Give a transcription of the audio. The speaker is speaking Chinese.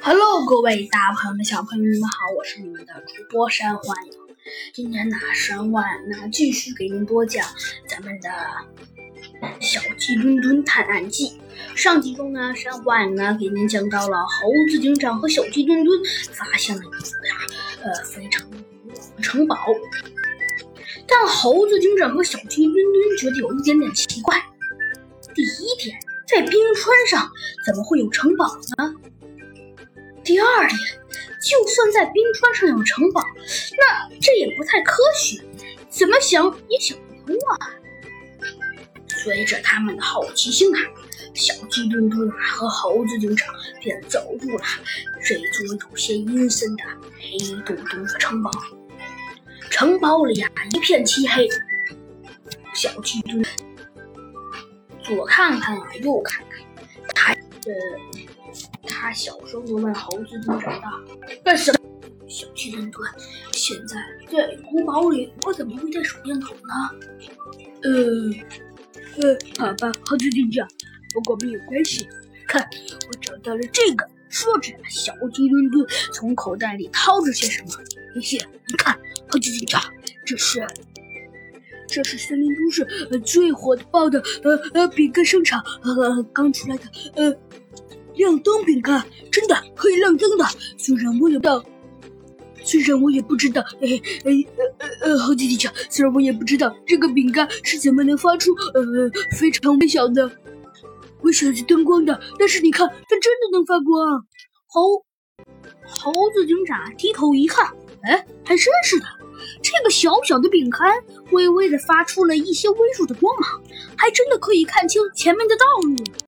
Hello，各位大朋友们、小朋友们，好，我是你们的主播山欢影。今天呢，山幻呢继续给您播讲咱们的《小鸡墩墩探案记》。上集中呢，山幻呢给您讲到了猴子警长和小鸡墩墩发现了一座呀，呃，非常古老的城堡。但猴子警长和小鸡墩墩觉得有一点点奇怪。第一点，在冰川上怎么会有城堡呢？第二点，就算在冰川上有城堡，那这也不太科学，怎么想也想不通啊！随着他们的好奇心啊，小鸡墩墩和猴子警长便走入了这座有些阴森的黑洞洞的城堡。城堡里啊，一片漆黑。小鸡墩左看看啊，右看看，他呃。他小声地问猴子警长道：“干什么？”小鸡墩墩，现在在古堡里，我怎么会带手电筒呢？呃，呃，好吧，猴子警长，不过没有关系。看，我找到了这个。说着，小鸡墩墩从口袋里掏出些什么。嘿嘿，你看，猴子警长，这是，这是森林都市最火爆的呃呃饼干商场呃刚出来的呃。亮灯饼干真的可以亮灯的，虽然我也不知道，虽然我也不知道，哎哎呃呃呃，猴子警长，虽然我也不知道这个饼干是怎么能发出呃非常微小的微小的灯光的，但是你看，它真的能发光。猴猴子警长低头一看，哎，还真是的，这个小小的饼干微微的发出了一些微弱的光芒，还真的可以看清前面的道路。